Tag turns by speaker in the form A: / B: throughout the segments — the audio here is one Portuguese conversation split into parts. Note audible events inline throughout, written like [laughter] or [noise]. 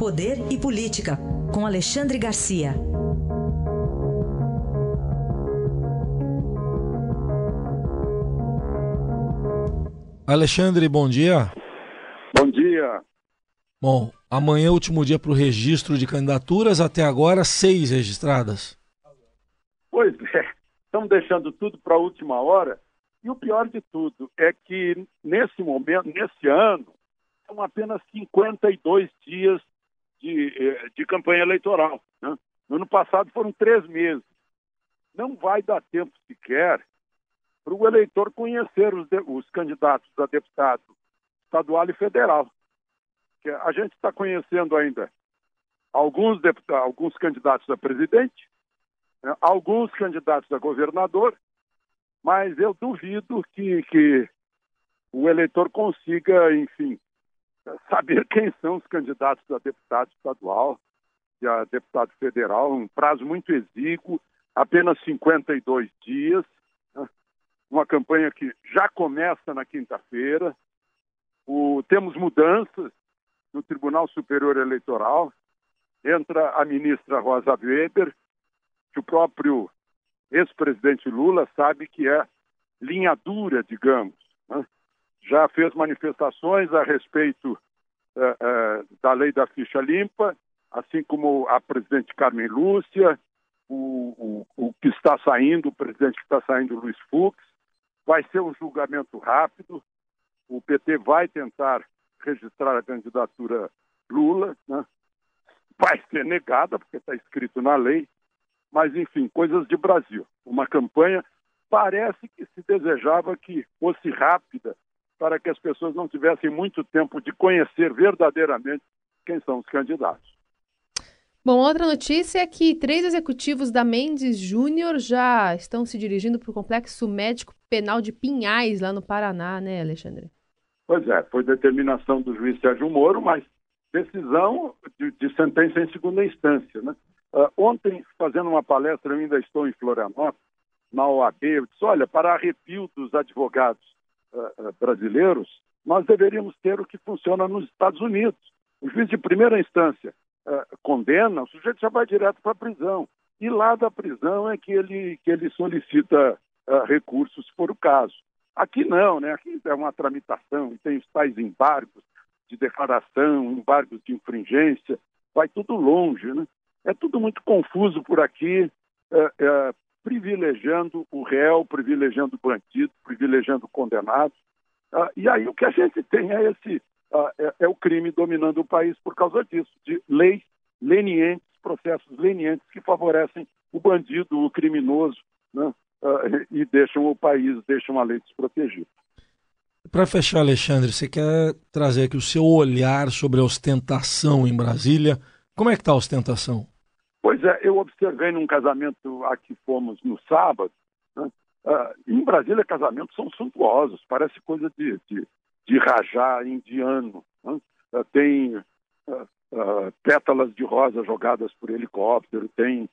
A: Poder e Política, com Alexandre Garcia.
B: Alexandre, bom dia.
C: Bom dia.
B: Bom, amanhã é o último dia para o registro de candidaturas, até agora seis registradas.
C: Pois [laughs] é, estamos deixando tudo para a última hora. E o pior de tudo é que nesse momento, nesse ano, são apenas 52 dias de, eh, de campanha eleitoral. Né? No ano passado foram três meses. Não vai dar tempo sequer para o eleitor conhecer os, os, candidatos a deputado estadual e federal. A gente está conhecendo ainda alguns, deputados, alguns candidatos a presidente, né? alguns candidatos a governador, mas eu duvido que, que o eleitor consiga, enfim, saber quem são os candidatos a deputado estadual e a deputado federal, um prazo muito exíguo, apenas 52 dias, uma campanha que já começa na quinta-feira. Temos mudanças no Tribunal Superior Eleitoral, entra a ministra Rosa Weber, que o próprio ex-presidente Lula sabe que é linha dura, digamos. Né? Já fez manifestações a respeito da lei da ficha limpa, assim como a presidente Carmen Lúcia, o, o, o que está saindo, o presidente que está saindo, Luiz Fux. Vai ser um julgamento rápido. O PT vai tentar registrar a candidatura Lula, né? vai ser negada, porque está escrito na lei, mas enfim, coisas de Brasil. Uma campanha parece que se desejava que fosse rápida para que as pessoas não tivessem muito tempo de conhecer verdadeiramente quem são os candidatos.
D: Bom, outra notícia é que três executivos da Mendes Júnior já estão se dirigindo para o Complexo Médico Penal de Pinhais, lá no Paraná, né, Alexandre?
C: Pois é, foi determinação do juiz Sérgio Moro, mas decisão de, de sentença em segunda instância, né? Uh, ontem, fazendo uma palestra, eu ainda estou em Florianópolis, na OAB, eu disse, olha, para arrepio dos advogados uh, uh, brasileiros, nós deveríamos ter o que funciona nos Estados Unidos. O juiz de primeira instância condena, o sujeito já vai direto para a prisão. E lá da prisão é que ele, que ele solicita recursos, se for o caso. Aqui não, né? Aqui é uma tramitação, tem os tais embargos de declaração, embargos de infringência, vai tudo longe, né? É tudo muito confuso por aqui, privilegiando o réu, privilegiando o bandido, privilegiando o condenado. Ah, e aí o que a gente tem é esse ah, é, é, o crime dominando o país por causa disso, de leis lenientes, processos lenientes que favorecem o bandido, o criminoso, né? ah, e deixam o país, deixam a lei desprotegida.
B: Para fechar, Alexandre, você quer trazer aqui o seu olhar sobre a ostentação em Brasília? Como é que está a ostentação?
C: Pois é, eu observei num casamento a que fomos no sábado, né? uh, em Brasília casamentos são suntuosos, parece coisa de, de, de rajá indiano. Né? Uh, tem uh, pétalas de rosa jogadas por helicóptero, tem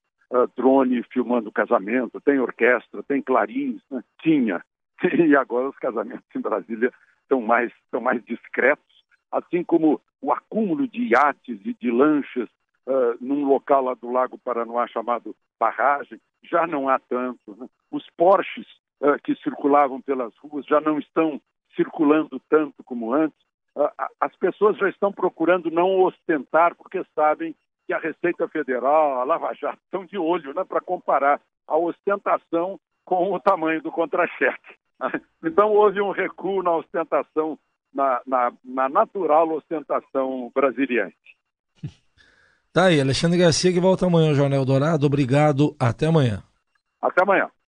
C: drone filmando o casamento, tem orquestra, tem clarins, né? tinha. [laughs] E agora os casamentos em Brasília estão mais, estão mais discretos, assim como o acúmulo de iates e de lanchas uh, num local lá do Lago Paranoá chamado Barragem, já não há tanto. Né? Os Porsches uh, que circulavam pelas ruas já não estão circulando tanto como antes. Uh, as pessoas já estão procurando não ostentar porque sabem que a Receita Federal, a Lava Jato estão de olho né, para comparar a ostentação com o tamanho do contra-cheque. [laughs] Então houve um recuo na ostentação, na, na, na natural ostentação brasiliense.
B: Tá aí, Alexandre Garcia que volta amanhã ao Jornal Dourado. Obrigado, até amanhã.
C: Até amanhã.